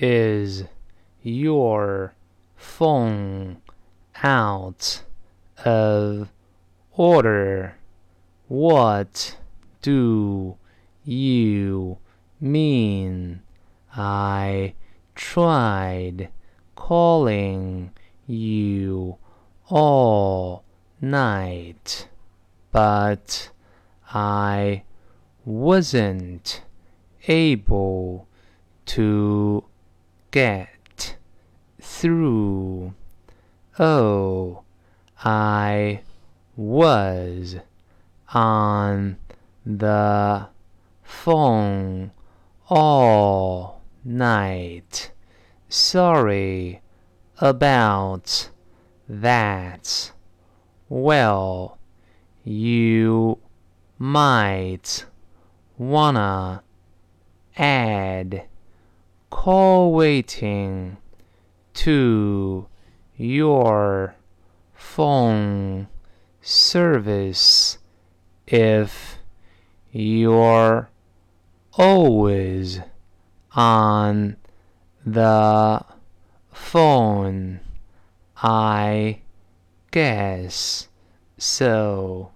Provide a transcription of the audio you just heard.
Is your phone out of order? What do you mean? I tried calling you all night, but I wasn't able to get through. Oh, I was on the phone all night. Sorry about that. Well, you might wanna add call waiting to your phone service if you're always on the phone. I guess so.